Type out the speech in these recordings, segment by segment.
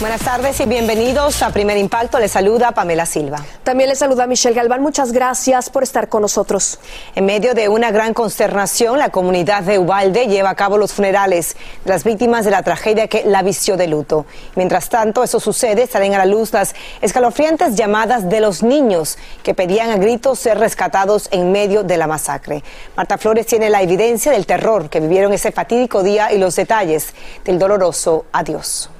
Buenas tardes y bienvenidos a Primer Impacto. Les saluda Pamela Silva. También les saluda Michelle Galván. Muchas gracias por estar con nosotros. En medio de una gran consternación, la comunidad de Ubalde lleva a cabo los funerales de las víctimas de la tragedia que la vistió de luto. Mientras tanto, eso sucede, salen a la luz las escalofriantes llamadas de los niños que pedían a gritos ser rescatados en medio de la masacre. Marta Flores tiene la evidencia del terror que vivieron ese fatídico día y los detalles del doloroso adiós.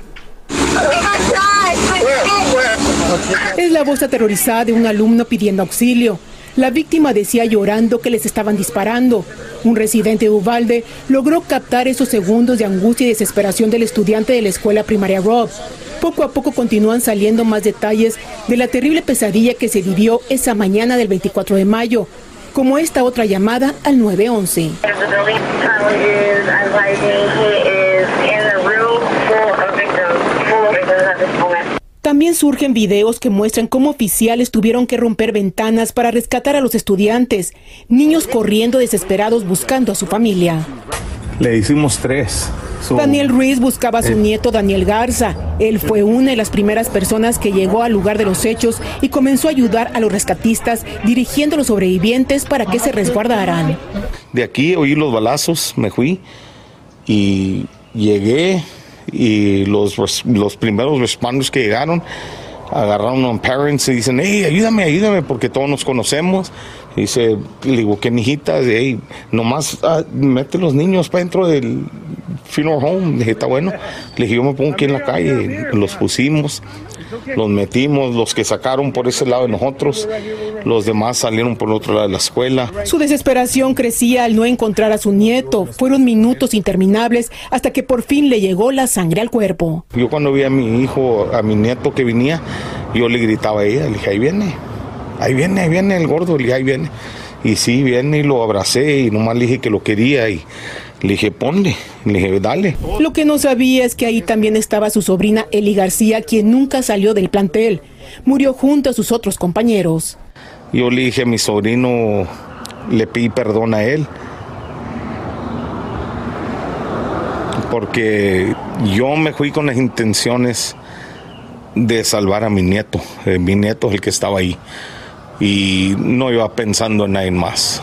Es la voz aterrorizada de un alumno pidiendo auxilio. La víctima decía llorando que les estaban disparando. Un residente de Uvalde logró captar esos segundos de angustia y desesperación del estudiante de la escuela primaria Rob. Poco a poco continúan saliendo más detalles de la terrible pesadilla que se vivió esa mañana del 24 de mayo, como esta otra llamada al 911. También surgen videos que muestran cómo oficiales tuvieron que romper ventanas para rescatar a los estudiantes, niños corriendo desesperados buscando a su familia. Le hicimos tres. So- Daniel Ruiz buscaba a su Eh. nieto Daniel Garza. Él fue una de las primeras personas que llegó al lugar de los hechos y comenzó a ayudar a los rescatistas dirigiendo a los sobrevivientes para que se resguardaran. De aquí oí los balazos, me fui y llegué y los, los primeros responders que llegaron agarraron a un parents y dicen, hey, ayúdame, ayúdame, porque todos nos conocemos. Y dice, le digo, ¿qué mijitas? Hey, nomás ah, mete los niños para dentro del funeral home. Dije, está bueno. Le dije, yo me pongo aquí en la calle. Los pusimos, los metimos, los que sacaron por ese lado de nosotros, los demás salieron por el otro lado de la escuela. Su desesperación crecía al no encontrar a su nieto. Fueron minutos interminables hasta que por fin le llegó la sangre al cuerpo. Yo cuando vi a mi hijo, a mi nieto que venía, yo le gritaba a ella, le dije, ahí viene, ahí viene, ahí viene el gordo, le dije, ahí viene. Y sí, viene y lo abracé y nomás le dije que lo quería y le dije, ponle, le dije, dale. Lo que no sabía es que ahí también estaba su sobrina Eli García, quien nunca salió del plantel. Murió junto a sus otros compañeros. Yo le dije a mi sobrino, le pedí perdón a él. Porque yo me fui con las intenciones de salvar a mi nieto. Eh, mi nieto es el que estaba ahí. Y no iba pensando en nadie más.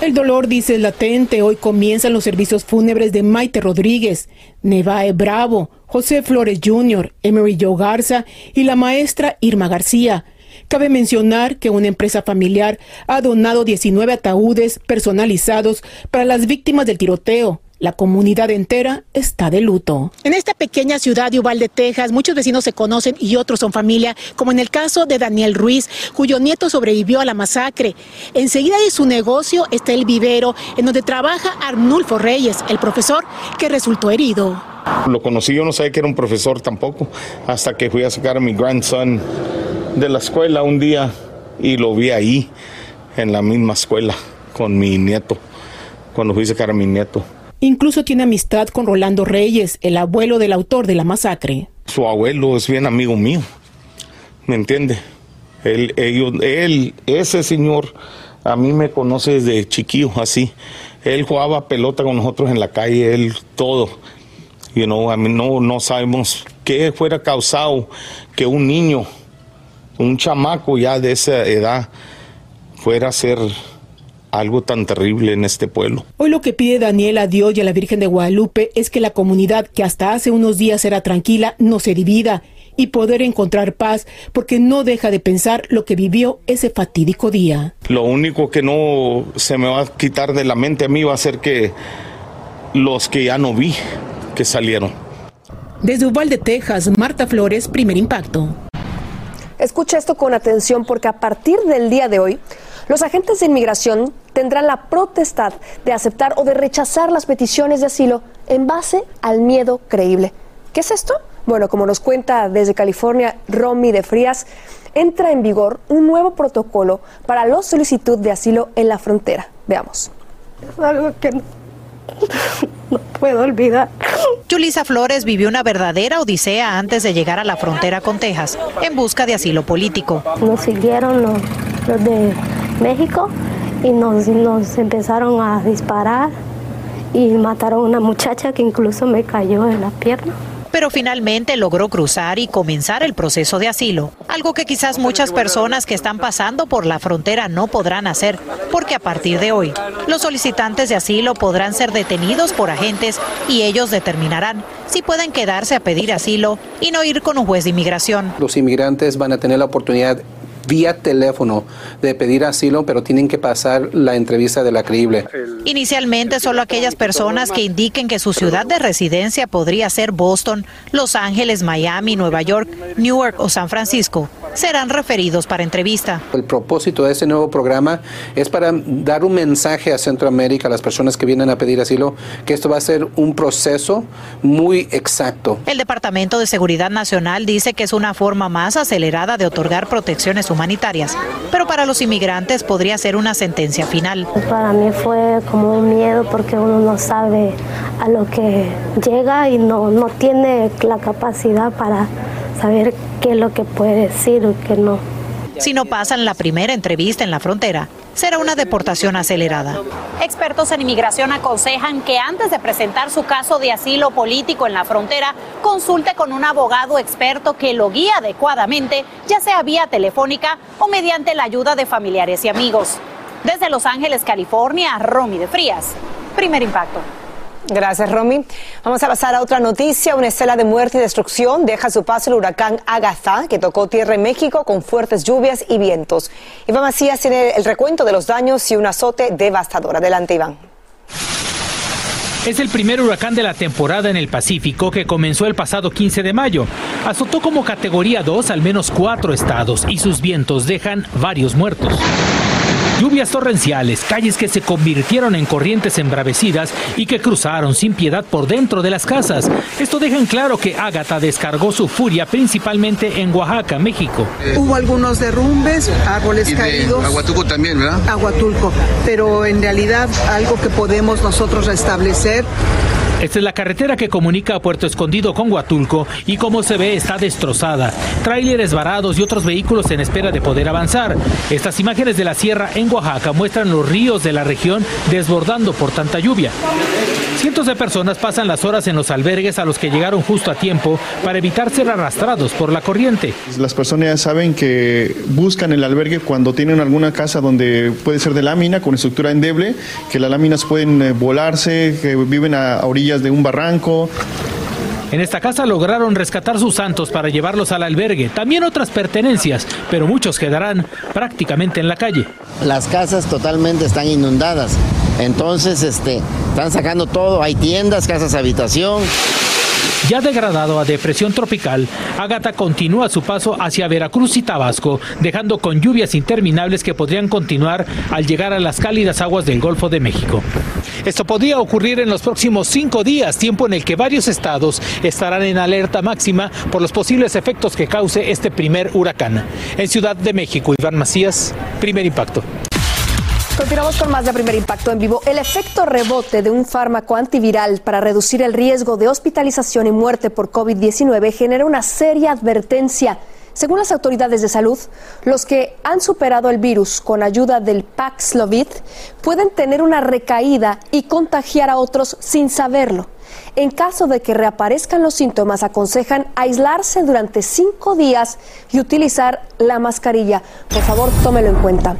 El dolor, dice, latente. Hoy comienzan los servicios fúnebres de Maite Rodríguez, Nevae Bravo, José Flores Jr., Emery Joe Garza y la maestra Irma García. Cabe mencionar que una empresa familiar ha donado 19 ataúdes personalizados para las víctimas del tiroteo. La comunidad entera está de luto. En esta pequeña ciudad de Uvalde, Texas, muchos vecinos se conocen y otros son familia, como en el caso de Daniel Ruiz, cuyo nieto sobrevivió a la masacre. Enseguida de su negocio está el vivero, en donde trabaja Arnulfo Reyes, el profesor que resultó herido. Lo conocí, yo no sabía que era un profesor tampoco, hasta que fui a sacar a mi grandson de la escuela un día y lo vi ahí, en la misma escuela, con mi nieto, cuando fui a sacar a mi nieto. Incluso tiene amistad con Rolando Reyes, el abuelo del autor de la masacre. Su abuelo es bien amigo mío, ¿me entiende? Él, ellos, él, ese señor, a mí me conoce desde chiquillo, así. Él jugaba pelota con nosotros en la calle, él todo. You know, a mí no, no sabemos qué fuera causado que un niño, un chamaco ya de esa edad, fuera a ser algo tan terrible en este pueblo. Hoy lo que pide Daniel a Dios y a la Virgen de Guadalupe es que la comunidad que hasta hace unos días era tranquila no se divida y poder encontrar paz porque no deja de pensar lo que vivió ese fatídico día. Lo único que no se me va a quitar de la mente a mí va a ser que los que ya no vi que salieron. Desde Uvalde, Texas, Marta Flores, primer impacto. Escucha esto con atención porque a partir del día de hoy, los agentes de inmigración tendrán la potestad de aceptar o de rechazar las peticiones de asilo en base al miedo creíble. ¿Qué es esto? Bueno, como nos cuenta desde California Romy de Frías, entra en vigor un nuevo protocolo para la solicitud de asilo en la frontera. Veamos. Es algo que no, puedo olvidar. Julisa Flores vivió una verdadera odisea antes de llegar a la frontera con Texas en busca de asilo político. Nos siguieron los, los de México y nos, nos empezaron a disparar y mataron a una muchacha que incluso me cayó en la pierna pero finalmente logró cruzar y comenzar el proceso de asilo, algo que quizás muchas personas que están pasando por la frontera no podrán hacer, porque a partir de hoy, los solicitantes de asilo podrán ser detenidos por agentes y ellos determinarán si pueden quedarse a pedir asilo y no ir con un juez de inmigración. Los inmigrantes van a tener la oportunidad vía teléfono de pedir asilo, pero tienen que pasar la entrevista de la creíble. Inicialmente, solo aquellas personas que indiquen que su ciudad de residencia podría ser Boston, Los Ángeles, Miami, Nueva York, Newark o San Francisco serán referidos para entrevista. El propósito de este nuevo programa es para dar un mensaje a Centroamérica, a las personas que vienen a pedir asilo, que esto va a ser un proceso muy exacto. El Departamento de Seguridad Nacional dice que es una forma más acelerada de otorgar protecciones humanitarias, pero para los inmigrantes podría ser una sentencia final. Para mí fue como un miedo porque uno no sabe a lo que llega y no, no tiene la capacidad para saber qué es lo que puede decir o qué no. Si no pasan la primera entrevista en la frontera, será una deportación acelerada. Expertos en inmigración aconsejan que antes de presentar su caso de asilo político en la frontera, consulte con un abogado experto que lo guíe adecuadamente, ya sea vía telefónica o mediante la ayuda de familiares y amigos. Desde Los Ángeles, California, Romy de Frías. Primer impacto. Gracias, Romy. Vamos a pasar a otra noticia. Una estela de muerte y destrucción deja su paso el huracán Agatha, que tocó tierra en México con fuertes lluvias y vientos. Iván Macías tiene el recuento de los daños y un azote devastador. Adelante, Iván. Es el primer huracán de la temporada en el Pacífico que comenzó el pasado 15 de mayo. Azotó como categoría 2 al menos cuatro estados y sus vientos dejan varios muertos. Lluvias torrenciales, calles que se convirtieron en corrientes embravecidas y que cruzaron sin piedad por dentro de las casas. Esto deja en claro que Ágata descargó su furia principalmente en Oaxaca, México. Hubo algunos derrumbes, árboles caídos. Aguatulco también, ¿verdad? Aguatulco, pero en realidad algo que podemos nosotros restablecer esta es la carretera que comunica a Puerto Escondido con Huatulco y como se ve está destrozada. Tráileres varados y otros vehículos en espera de poder avanzar. Estas imágenes de la sierra en Oaxaca muestran los ríos de la región desbordando por tanta lluvia. Cientos de personas pasan las horas en los albergues a los que llegaron justo a tiempo para evitar ser arrastrados por la corriente. Las personas ya saben que buscan el albergue cuando tienen alguna casa donde puede ser de lámina con estructura endeble, que las láminas pueden eh, volarse, que viven a orillas de un barranco. En esta casa lograron rescatar sus santos para llevarlos al albergue, también otras pertenencias, pero muchos quedarán prácticamente en la calle. Las casas totalmente están inundadas, entonces este, están sacando todo, hay tiendas, casas habitación. Ya degradado a depresión tropical, Ágata continúa su paso hacia Veracruz y Tabasco, dejando con lluvias interminables que podrían continuar al llegar a las cálidas aguas del Golfo de México. Esto podría ocurrir en los próximos cinco días, tiempo en el que varios estados estarán en alerta máxima por los posibles efectos que cause este primer huracán. En Ciudad de México, Iván Macías, primer impacto. Continuamos con más de primer impacto en vivo. El efecto rebote de un fármaco antiviral para reducir el riesgo de hospitalización y muerte por COVID-19 genera una seria advertencia. Según las autoridades de salud, los que han superado el virus con ayuda del Paxlovid pueden tener una recaída y contagiar a otros sin saberlo. En caso de que reaparezcan los síntomas, aconsejan aislarse durante cinco días y utilizar la mascarilla. Por favor, tómelo en cuenta.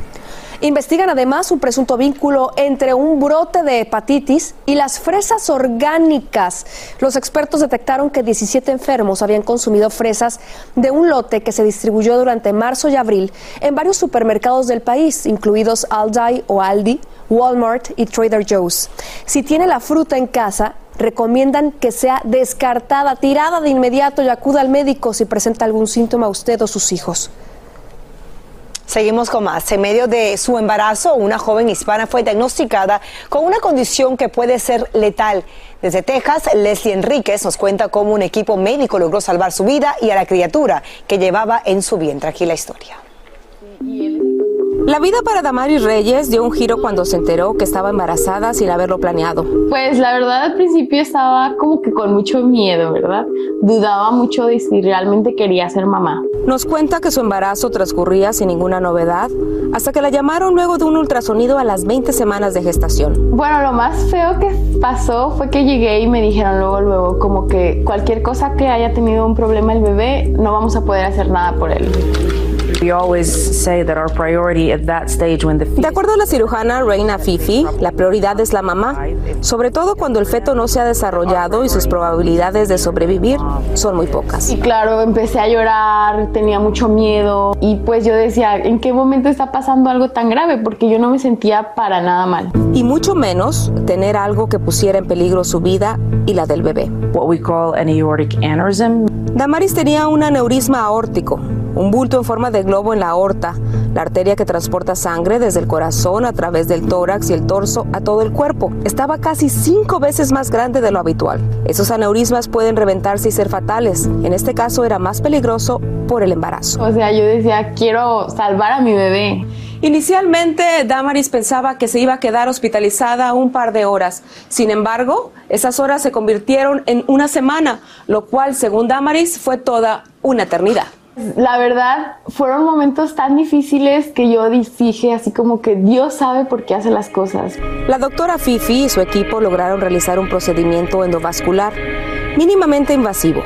Investigan además un presunto vínculo entre un brote de hepatitis y las fresas orgánicas. Los expertos detectaron que 17 enfermos habían consumido fresas de un lote que se distribuyó durante marzo y abril en varios supermercados del país, incluidos Aldi o Aldi, Walmart y Trader Joe's. Si tiene la fruta en casa, recomiendan que sea descartada, tirada de inmediato y acuda al médico si presenta algún síntoma a usted o sus hijos. Seguimos con más. En medio de su embarazo, una joven hispana fue diagnosticada con una condición que puede ser letal. Desde Texas, Leslie Enríquez nos cuenta cómo un equipo médico logró salvar su vida y a la criatura que llevaba en su vientre. Aquí la historia. La vida para Damaris Reyes dio un giro cuando se enteró que estaba embarazada sin haberlo planeado. Pues la verdad al principio estaba como que con mucho miedo, ¿verdad? Dudaba mucho de si realmente quería ser mamá. Nos cuenta que su embarazo transcurría sin ninguna novedad hasta que la llamaron luego de un ultrasonido a las 20 semanas de gestación. Bueno, lo más feo que pasó fue que llegué y me dijeron luego, luego, como que cualquier cosa que haya tenido un problema el bebé, no vamos a poder hacer nada por él. De acuerdo a la cirujana Reina Fifi, la prioridad es la mamá, sobre todo cuando el feto no se ha desarrollado y sus probabilidades de sobrevivir son muy pocas. Y claro, empecé a llorar, tenía mucho miedo y pues yo decía, ¿en qué momento está pasando algo tan grave? Porque yo no me sentía para nada mal. Y mucho menos tener algo que pusiera en peligro su vida y la del bebé. Damaris tenía un aneurisma aórtico, un bulto en forma de globo en la aorta, la arteria que transporta sangre desde el corazón a través del tórax y el torso a todo el cuerpo. Estaba casi cinco veces más grande de lo habitual. Esos aneurismas pueden reventarse y ser fatales. En este caso era más peligroso por el embarazo. O sea, yo decía, quiero salvar a mi bebé. Inicialmente, Damaris pensaba que se iba a quedar hospitalizada un par de horas. Sin embargo, esas horas se convirtieron en una semana, lo cual, según Damaris, fue toda una eternidad. La verdad, fueron momentos tan difíciles que yo dije así como que Dios sabe por qué hace las cosas. La doctora Fifi y su equipo lograron realizar un procedimiento endovascular mínimamente invasivo,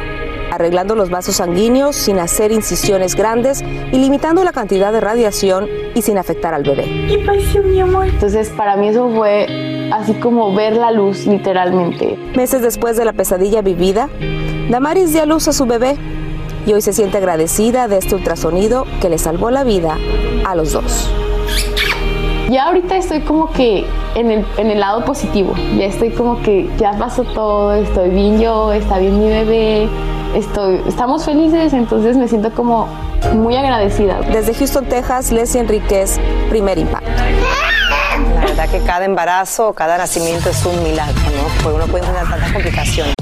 arreglando los vasos sanguíneos sin hacer incisiones grandes y limitando la cantidad de radiación y sin afectar al bebé. ¿Qué pasó, mi amor? Entonces, para mí eso fue así como ver la luz, literalmente. Meses después de la pesadilla vivida, Damaris dio a luz a su bebé y hoy se siente agradecida de este ultrasonido que le salvó la vida a los dos. Ya ahorita estoy como que en el, en el lado positivo, ya estoy como que ya pasó todo, estoy bien yo, está bien mi bebé, estoy, estamos felices, entonces me siento como muy agradecida. Desde Houston, Texas, Leslie Enríquez, Primer Impacto. La verdad que cada embarazo, cada nacimiento es un milagro, ¿no? Porque uno puede tener tantas complicaciones.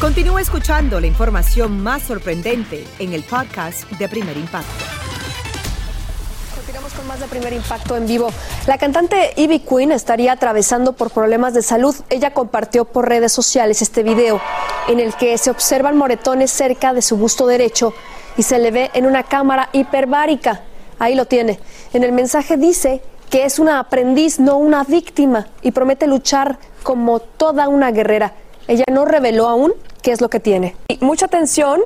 Continúa escuchando la información más sorprendente en el podcast de Primer Impacto. Continuamos con más de Primer Impacto en vivo. La cantante Ivy Queen estaría atravesando por problemas de salud. Ella compartió por redes sociales este video en el que se observan moretones cerca de su busto derecho y se le ve en una cámara hiperbárica. Ahí lo tiene. En el mensaje dice que es una aprendiz, no una víctima, y promete luchar como toda una guerrera. Ella no reveló aún qué es lo que tiene. Y mucha atención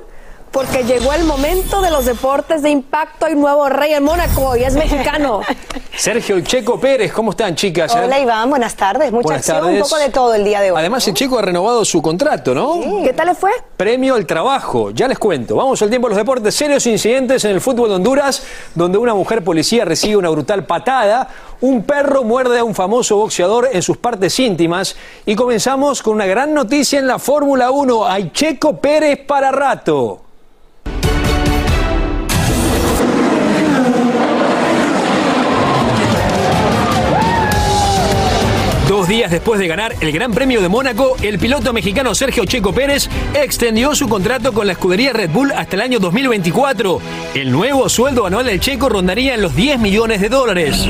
porque llegó el momento de los deportes de impacto. Hay nuevo rey en Mónaco y es mexicano. Sergio Checo Pérez, ¿cómo están, chicas? Hola, Iván, buenas tardes. Mucha Buenas acción, tardes. un poco de todo el día de hoy. Además, el Checo ha renovado su contrato, ¿no? ¿Qué tal le fue? Premio al trabajo, ya les cuento. Vamos al tiempo de los deportes. Serios incidentes en el fútbol de Honduras, donde una mujer policía recibe una brutal patada. Un perro muerde a un famoso boxeador en sus partes íntimas. Y comenzamos con una gran noticia en la Fórmula 1. Hay Checo Pérez para rato. Días después de ganar el Gran Premio de Mónaco, el piloto mexicano Sergio Checo Pérez extendió su contrato con la escudería Red Bull hasta el año 2024. El nuevo sueldo anual del Checo rondaría en los 10 millones de dólares.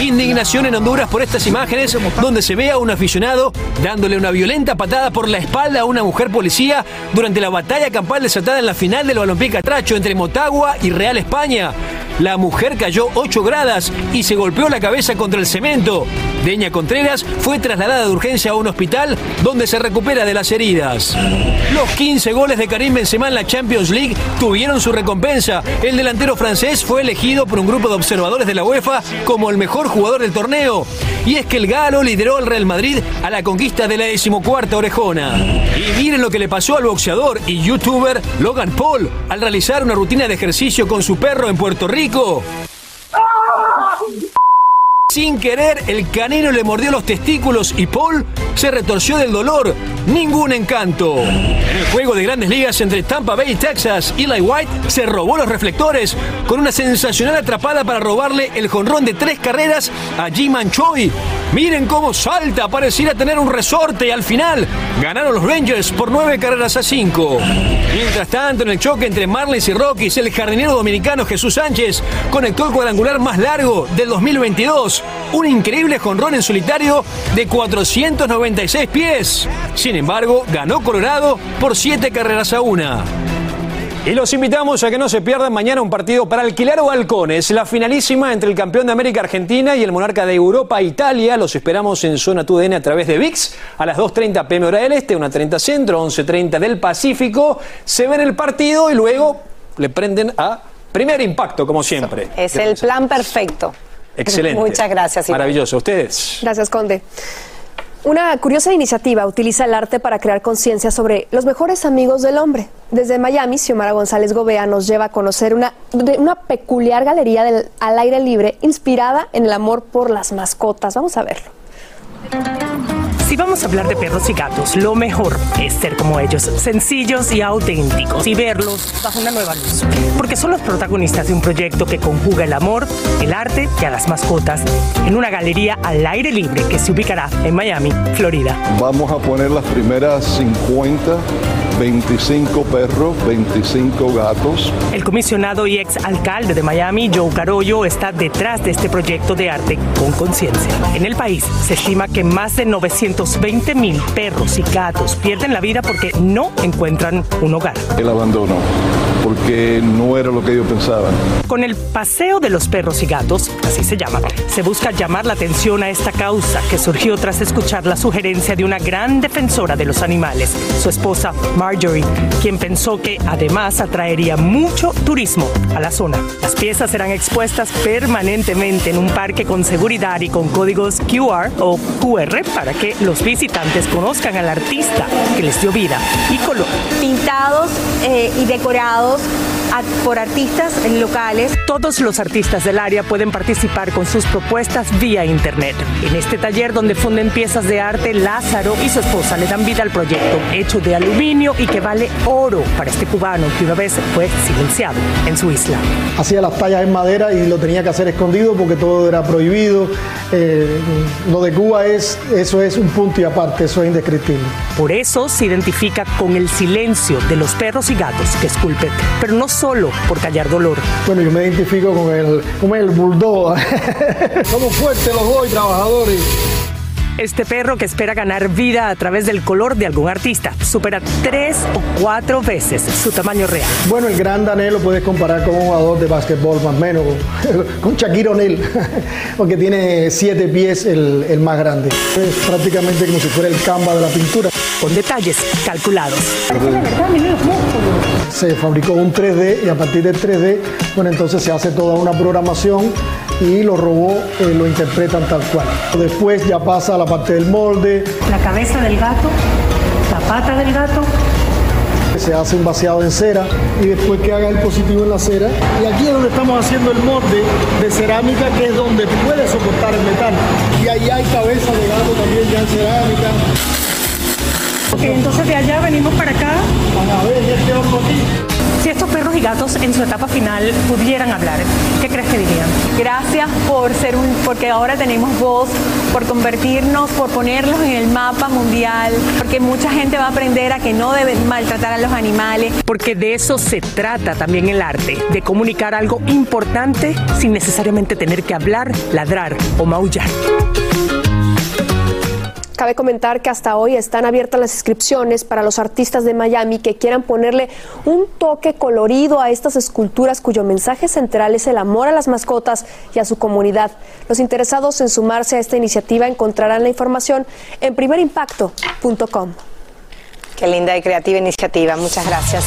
Indignación en Honduras por estas imágenes donde se ve a un aficionado dándole una violenta patada por la espalda a una mujer policía durante la batalla campal desatada en la final del Balompié Catracho entre Motagua y Real España. La mujer cayó 8 gradas y se golpeó la cabeza contra el cemento. Deña Contreras fue trasladada de urgencia a un hospital donde se recupera de las heridas. Los 15 goles de Karim Benzema en la Champions League tuvieron su recompensa. El delantero francés fue elegido por un grupo de observadores de la UEFA como el mejor jugador del torneo. Y es que el galo lideró al Real Madrid a la conquista de la decimocuarta orejona. Y miren lo que le pasó al boxeador y youtuber Logan Paul al realizar una rutina de ejercicio con su perro en Puerto Rico. Sin querer, el canino le mordió los testículos y Paul se retorció del dolor. Ningún encanto. En el juego de grandes ligas entre Tampa Bay y Texas, Eli White se robó los reflectores con una sensacional atrapada para robarle el jonrón de tres carreras a Jim Choi. Miren cómo salta, pareciera tener un resorte y al final ganaron los Rangers por nueve carreras a cinco. Mientras tanto, en el choque entre Marlins y Rockies, el jardinero dominicano Jesús Sánchez conectó el cuadrangular más largo del 2022. Un increíble jonrón en solitario de 496 pies. Sin embargo, ganó Colorado por siete carreras a una. Y los invitamos a que no se pierdan mañana un partido para alquilar o balcones. La finalísima entre el campeón de América Argentina y el monarca de Europa Italia. Los esperamos en Zona TUDN a través de VIX a las 2.30 pm hora del Este, 1.30 Centro, 11.30 del Pacífico. Se ven el partido y luego le prenden a primer impacto, como siempre. Es el plan perfecto. Excelente. Muchas gracias. Iván. Maravilloso. Ustedes. Gracias, Conde. Una curiosa iniciativa utiliza el arte para crear conciencia sobre los mejores amigos del hombre. Desde Miami, Xiomara González Gobea nos lleva a conocer una, de- una peculiar galería del- al aire libre inspirada en el amor por las mascotas. Vamos a verlo. Si vamos a hablar de perros y gatos, lo mejor es ser como ellos, sencillos y auténticos, y verlos bajo una nueva luz. Porque son los protagonistas de un proyecto que conjuga el amor, el arte y a las mascotas en una galería al aire libre que se ubicará en Miami, Florida. Vamos a poner las primeras 50, 25 perros, 25 gatos. El comisionado y ex alcalde de Miami, Joe Carollo, está detrás de este proyecto de arte con conciencia. En el país se estima que más de 920 mil perros y gatos pierden la vida porque no encuentran un hogar. El abandono, porque no era lo que ellos pensaban. Con el Paseo de los Perros y Gatos, así se llama, se busca llamar la atención a esta causa que surgió tras escuchar la sugerencia de una gran defensora de los animales, su esposa Marjorie, quien pensó que además atraería mucho turismo a la zona. Las piezas serán expuestas permanentemente en un parque con seguridad y con códigos QR o QR para que los visitantes conozcan al artista que les dio vida y color. pintados eh, y decorados por artistas locales. Todos los artistas del área pueden participar con sus propuestas vía internet. En este taller donde funden piezas de arte, Lázaro y su esposa le dan vida al proyecto, hecho de aluminio y que vale oro para este cubano que una vez fue silenciado en su isla. hacía las tallas en madera y lo tenía que hacer escondido porque todo era prohibido. Eh, lo de Cuba es, eso es un punto y aparte, eso es indescriptible. Por eso se identifica con el silencio de los perros y gatos que esculpe, pero no solo por callar dolor. Bueno, yo me identifico con el, con el bulldog. Somos fuertes los dos trabajadores. Este perro que espera ganar vida a través del color de algún artista supera tres o cuatro veces su tamaño real. Bueno, el gran Danés lo puedes comparar con un jugador de básquetbol más o menos, con Shaquille O'Neal, porque tiene siete pies el, el más grande. Es prácticamente como si fuera el Canva de la pintura. Con detalles calculados. Se fabricó un 3D y a partir del 3D, bueno, entonces se hace toda una programación y los robots eh, lo interpretan tal cual. Después ya pasa a la parte del molde. La cabeza del gato, la pata del gato. Se hace un vaciado en cera y después que haga el positivo en la cera. Y aquí es donde estamos haciendo el molde de cerámica, que es donde puede soportar el metal. Y ahí hay cabeza de gato también ya en cerámica. Ok, entonces de allá venimos para acá. Si estos perros y gatos en su etapa final pudieran hablar, ¿qué crees que dirían? Gracias por ser un, porque ahora tenemos voz, por convertirnos, por ponerlos en el mapa mundial, porque mucha gente va a aprender a que no deben maltratar a los animales. Porque de eso se trata también el arte, de comunicar algo importante sin necesariamente tener que hablar, ladrar o maullar. Cabe comentar que hasta hoy están abiertas las inscripciones para los artistas de Miami que quieran ponerle un toque colorido a estas esculturas cuyo mensaje central es el amor a las mascotas y a su comunidad. Los interesados en sumarse a esta iniciativa encontrarán la información en primerimpacto.com. Qué linda y creativa iniciativa. Muchas gracias.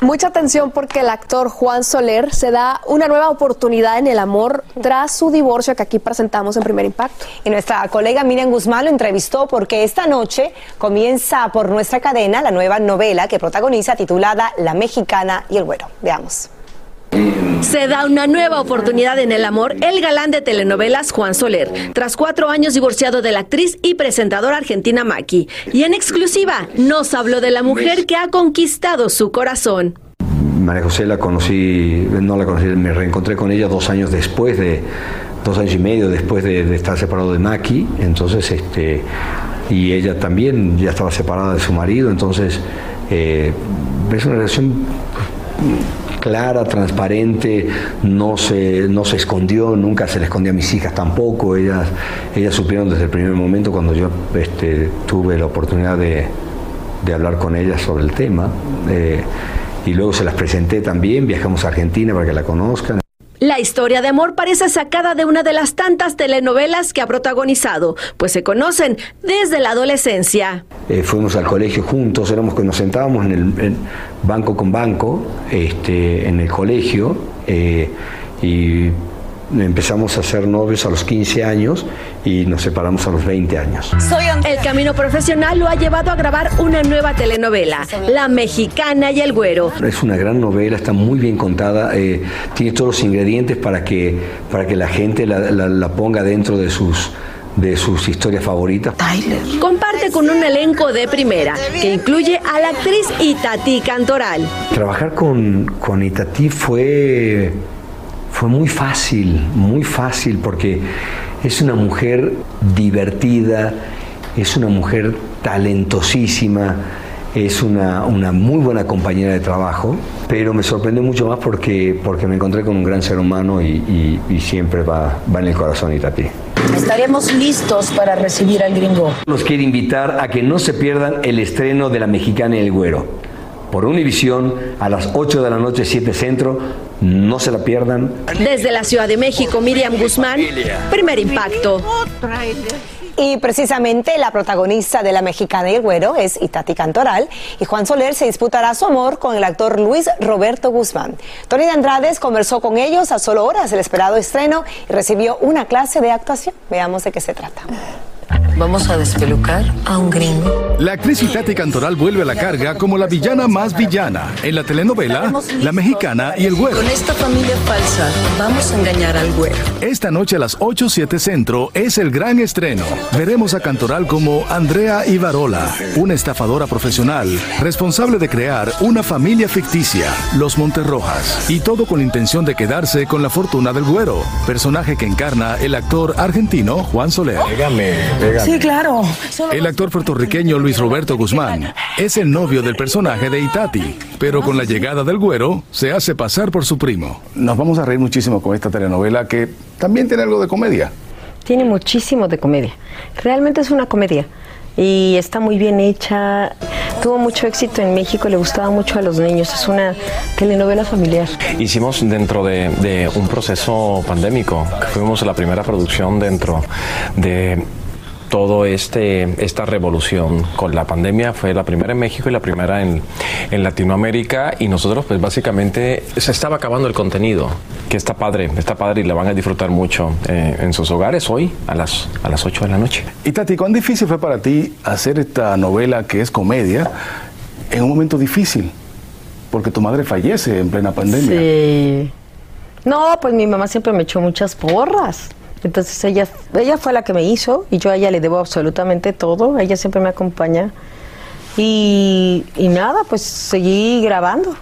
Mucha atención porque el actor Juan Soler se da una nueva oportunidad en el amor tras su divorcio que aquí presentamos en Primer Impacto. Y nuestra colega Miriam Guzmán lo entrevistó porque esta noche comienza por nuestra cadena la nueva novela que protagoniza titulada La Mexicana y el Güero. Veamos. Se da una nueva oportunidad en el amor el galán de telenovelas Juan Soler, tras cuatro años divorciado de la actriz y presentadora argentina Maki. Y en exclusiva nos habló de la mujer que ha conquistado su corazón. María José la conocí, no la conocí, me reencontré con ella dos años después de, dos años y medio después de, estar separado de Maki, entonces este, y ella también ya estaba separada de su marido, entonces eh, es una relación clara, transparente, no se, no se escondió, nunca se le escondió a mis hijas tampoco, ellas, ellas supieron desde el primer momento cuando yo este, tuve la oportunidad de, de hablar con ellas sobre el tema. eh, y luego se las presenté también, viajamos a Argentina para que la conozcan. La historia de amor parece sacada de una de las tantas telenovelas que ha protagonizado, pues se conocen desde la adolescencia. Eh, fuimos al colegio juntos, éramos que nos sentábamos en el banco con banco, este, en el colegio, eh, y empezamos a ser novios a los 15 años y nos separamos a los 20 años. El camino profesional lo ha llevado a grabar una nueva telenovela, La Mexicana y el Güero. Es una gran novela, está muy bien contada, eh, tiene todos los ingredientes para que, para que la gente la, la- la ponga dentro de sus, de sus historias favoritas. Comparte con un elenco de primera, que incluye a la actriz Itatí Cantoral. Trabajar con, con Itatí fue, fue muy fácil, muy fácil, porque es una mujer divertida, es una mujer talentosísima, es una, una muy buena compañera de trabajo, pero me sorprendió mucho más porque, porque me encontré con un gran ser humano y, y- y siempre va, va en el corazón Itatí. Estaremos listos para recibir al gringo. Los quiero invitar a que no se pierdan el estreno de La Mexicana y el Güero. Por Univisión, a las 8 de la noche, 7 Centro. No se la pierdan. Desde la Ciudad de México, Miriam Guzmán, primer impacto. Y precisamente la protagonista de La Mexicana y el Güero es Itati Cantoral y Juan Soler se disputará su amor con el actor Luis Roberto Guzmán. Tony de Andrades conversó con ellos a solo horas del esperado estreno y recibió una clase de actuación. Veamos de qué se trata. Vamos a despelucar a un gringo. La actriz Itati Cantoral vuelve a la carga como la villana más villana en la telenovela La Mexicana y el Güero. Con esta familia falsa, vamos a engañar al güero. Esta noche a las 8, 7 Centro es el gran estreno. Veremos a Cantoral como Andrea Ibarola, una estafadora profesional responsable de crear una familia ficticia, los Monterrojas, y todo con la intención de quedarse con la fortuna del Güero, personaje que encarna el actor argentino Juan Soler. Sí, claro. El actor puertorriqueño Luis Roberto Guzmán es el novio del personaje de Itati, pero con la llegada del güero se hace pasar por su primo. Nos vamos a reír muchísimo con esta telenovela que también tiene algo de comedia. Tiene muchísimo de comedia. Realmente es una comedia y está muy bien hecha. Tuvo mucho éxito en México, le gustaba mucho a los niños. Es una telenovela familiar. Hicimos dentro de, de un proceso pandémico, fuimos la primera producción dentro de todo este esta revolución con la pandemia. Fue la primera en México y la primera en, en, Latinoamérica. Y nosotros pues básicamente se estaba acabando el contenido que está padre está padre y la van a disfrutar mucho eh, en sus hogares hoy a las a las 8 de la noche. Y Tati cuán difícil fue para ti hacer esta novela que es comedia en un momento difícil porque tu madre fallece en plena pandemia. Sí. No pues mi mamá siempre me echó muchas porras entonces ella, ella fue la que me hizo y yo a ella le debo absolutamente todo. Ella siempre me acompaña. Y, y nada, pues seguí grabando.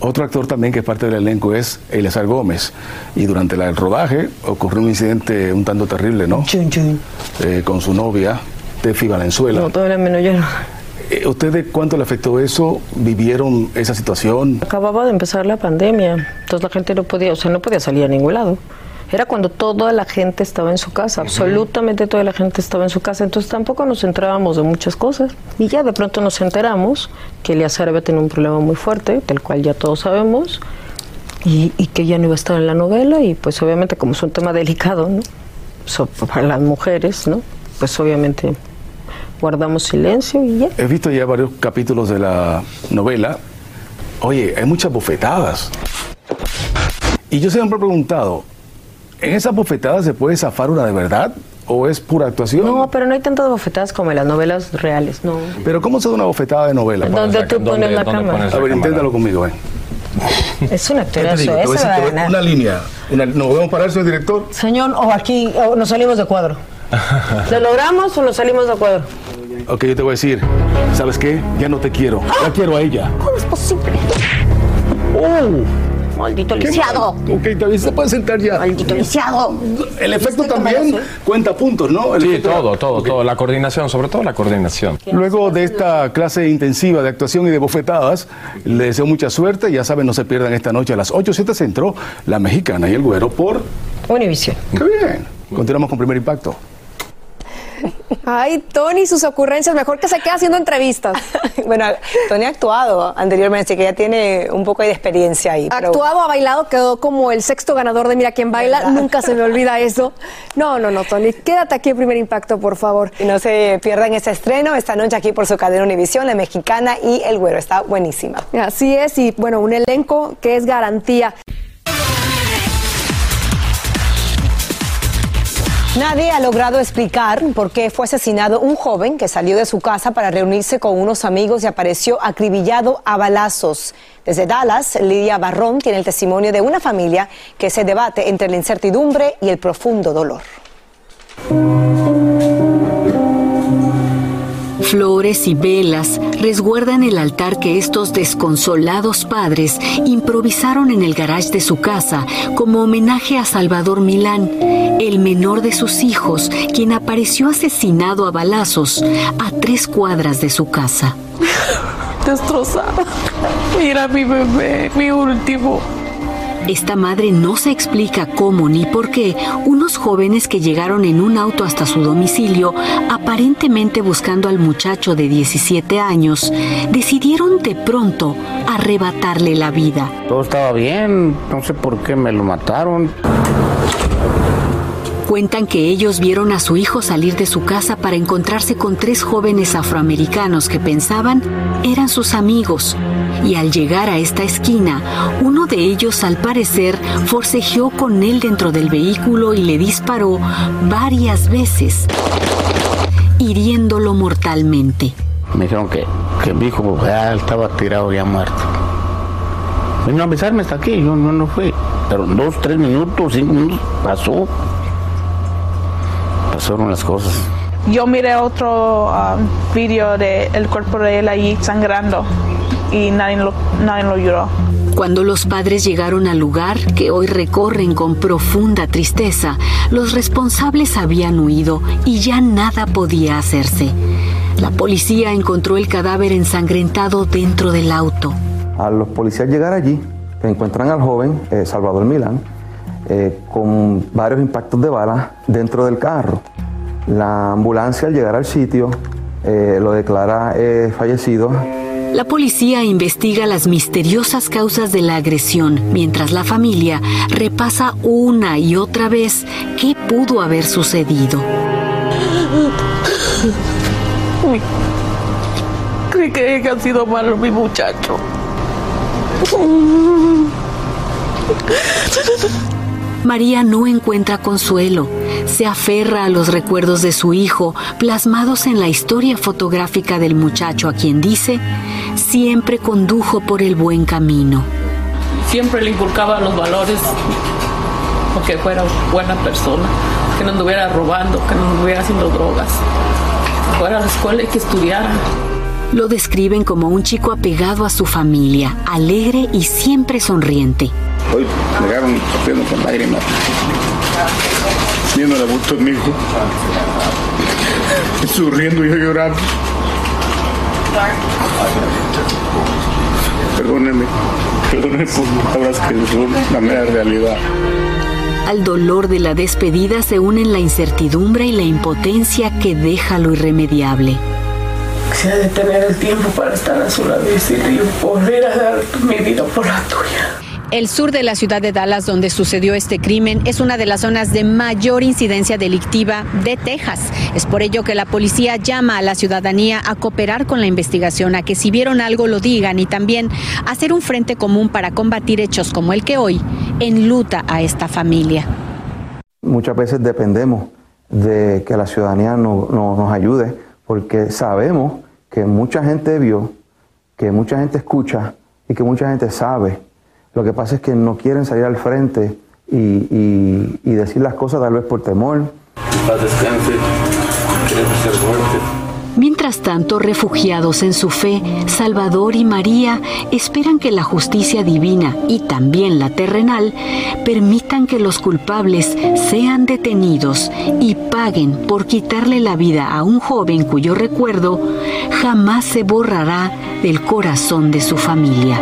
Otro actor también que es parte del elenco es Eleazar Gómez. Y durante la, el rodaje ocurrió un incidente un tanto terrible, ¿no? Chun, chun. Eh, con su novia, Tefi Valenzuela. No, todavía menos yo no. Eh, ¿Ustedes cuánto le afectó eso? ¿Vivieron esa situación? Acababa de empezar la pandemia, entonces la gente no podía, o sea, no podía salir a ningún lado era cuando toda la gente estaba en su casa, absolutamente toda la gente estaba en su casa, entonces tampoco nos enterábamos de muchas cosas. Y ya de pronto nos enteramos que Eleazar había tenido un problema muy fuerte, del cual ya todos sabemos, y, y, que ya no iba a estar en la novela, y pues obviamente como es un tema delicado, ¿no? So, para las mujeres, ¿no? Pues obviamente guardamos silencio y ya. He visto ya varios capítulos de la novela. Oye, hay muchas bofetadas. Y yo siempre he preguntado, ¿En esas bofetadas se puede zafar una de verdad? ¿O es pura actuación? No, pero no hay tantas bofetadas como en las novelas reales, no. ¿Pero cómo se da una bofetada de novela? Donde tú pones la cámara. A ver, inténtalo conmigo, eh. Es un actorazo, eso te voy a decir, Una línea. Una, ¿Nos podemos parar, señor director? Señor, o aquí, o nos salimos de cuadro. ¿Lo logramos o nos salimos de cuadro? Ok, yo te voy a decir, ¿sabes qué? Ya no te quiero. Ya quiero a ella. ¿Cómo es posible? ¡Oh! Maldito lisiado. Ok, también se puede sentar ya. Maldito lisiado. El efecto también cuenta puntos, ¿no? El sí, efecto... todo, todo, okay. todo. La coordinación, sobre todo la coordinación. Luego de esta clase intensiva de actuación y de bofetadas, les deseo mucha suerte. Ya saben, no se pierdan esta noche a las 8, 7 Centro, La Mexicana y El Güero por... Univisión. ¡Qué bien! Continuamos con Primer Impacto. Ay, Tony, sus ocurrencias, mejor que se quede haciendo entrevistas. bueno, Tony ha actuado anteriormente, así que ya tiene un poco de experiencia ahí. Ha actuado, ha bailado, quedó como el sexto ganador de Mira quién baila. ¿verdad? Nunca se me olvida eso. No, no, no, Tony, quédate aquí en Primer Impacto, por favor. Y no se pierdan ese estreno esta noche aquí por su cadena Univisión, La Mexicana y El Güero. Está buenísima. Así es, y bueno, un elenco que es garantía. Nadie ha logrado explicar por qué fue asesinado un joven que salió de su casa para reunirse con unos amigos y apareció acribillado a balazos. Desde Dallas, Lidia Barrón tiene el testimonio de una familia que se debate entre la incertidumbre y el profundo dolor. Flores y velas resguardan el altar que estos desconsolados padres improvisaron en el garage de su casa como homenaje a Salvador Milán, el menor de sus hijos, quien apareció asesinado a balazos a tres cuadras de su casa. Destrozada. Mira mi bebé, mi último. Esta madre no se explica cómo ni por qué unos jóvenes que llegaron en un auto hasta su domicilio, aparentemente buscando al muchacho de 17 años, decidieron de pronto arrebatarle la vida. Todo estaba bien, no sé por qué me lo mataron. Cuentan que ellos vieron a su hijo salir de su casa para encontrarse con tres jóvenes afroamericanos que pensaban eran sus amigos. Y al llegar a esta esquina, uno de ellos al parecer forcejeó con él dentro del vehículo y le disparó varias veces, hiriéndolo mortalmente. Me dijeron que, que mi hijo ya estaba tirado ya muerto. Vino a avisarme hasta aquí, yo no, no fui. Pero dos, tres minutos, cinco minutos pasó pasaron las cosas. Yo miré otro um, vídeo del el cuerpo de él allí sangrando y nadie lo, nadie lo lloró. Cuando los padres llegaron al lugar, que hoy recorren con profunda tristeza, los responsables habían huido y ya nada podía hacerse. La policía encontró el cadáver ensangrentado dentro del auto. A los policías llegar allí, encuentran al joven eh, Salvador Milán eh, con varios impactos de bala dentro del carro. La ambulancia al llegar al sitio eh, lo declara eh, fallecido. La policía investiga las misteriosas causas de la agresión, mientras la familia repasa una y otra vez qué pudo haber sucedido. Creí que ha sido malo mi muchacho. María no encuentra consuelo. Se aferra a los recuerdos de su hijo, plasmados en la historia fotográfica del muchacho a quien dice, siempre condujo por el buen camino. Siempre le inculcaba los valores, que fuera buena persona, que no anduviera robando, que no anduviera haciendo drogas, que fuera a la escuela y que estudiara. Lo describen como un chico apegado a su familia, alegre y siempre sonriente. Hoy llegaron sufriendo con lágrimas, viendo la gusto de mi hijo, sonriendo y yo llorando. Perdónenme, perdónenme por palabras que son la mera realidad. Al dolor de la despedida se unen la incertidumbre y la impotencia que deja lo irremediable. Quisiera detener el tiempo para estar a su lado y decirle, volver a dar mi vida por la tuya. El sur de la ciudad de Dallas, donde sucedió este crimen, es una de las zonas de mayor incidencia delictiva de Texas. Es por ello que la policía llama a la ciudadanía a cooperar con la investigación, a que si vieron algo lo digan y también hacer un frente común para combatir hechos como el que hoy enluta a esta familia. Muchas veces dependemos de que la ciudadanía no- no- nos ayude porque sabemos que mucha gente vio, que mucha gente escucha y que mucha gente sabe. Lo que pasa es que no quieren salir al frente y, y- y decir las cosas tal vez por temor. Mientras tanto, refugiados en su fe, Salvador y María esperan que la justicia divina y también la terrenal permitan que los culpables sean detenidos y paguen por quitarle la vida a un joven cuyo recuerdo jamás se borrará del corazón de su familia.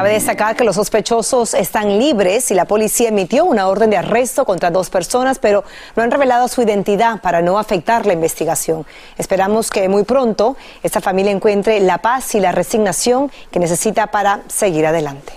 Cabe destacar que los sospechosos están libres y la policía emitió una orden de arresto contra dos personas, pero no han revelado su identidad para no afectar la investigación. Esperamos que muy pronto esta familia encuentre la paz y la resignación que necesita para seguir adelante.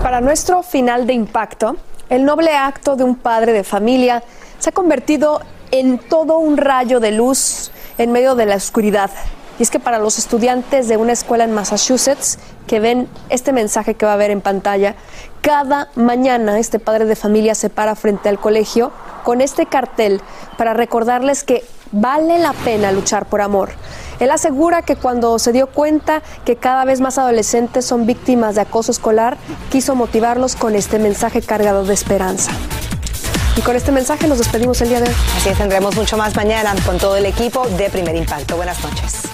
Para nuestro final de impacto, el noble acto de un padre de familia se ha convertido en todo un rayo de luz en medio de la oscuridad. Y es que para los estudiantes de una escuela en Massachusetts que ven este mensaje que va a ver en pantalla, cada mañana este padre de familia se para frente al colegio con este cartel para recordarles que vale la pena luchar por amor. Él asegura que cuando se dio cuenta que cada vez más adolescentes son víctimas de acoso escolar, quiso motivarlos con este mensaje cargado de esperanza. Y con este mensaje nos despedimos el día de hoy. Así es, tendremos mucho más mañana con todo el equipo de Primer Impacto. Buenas noches.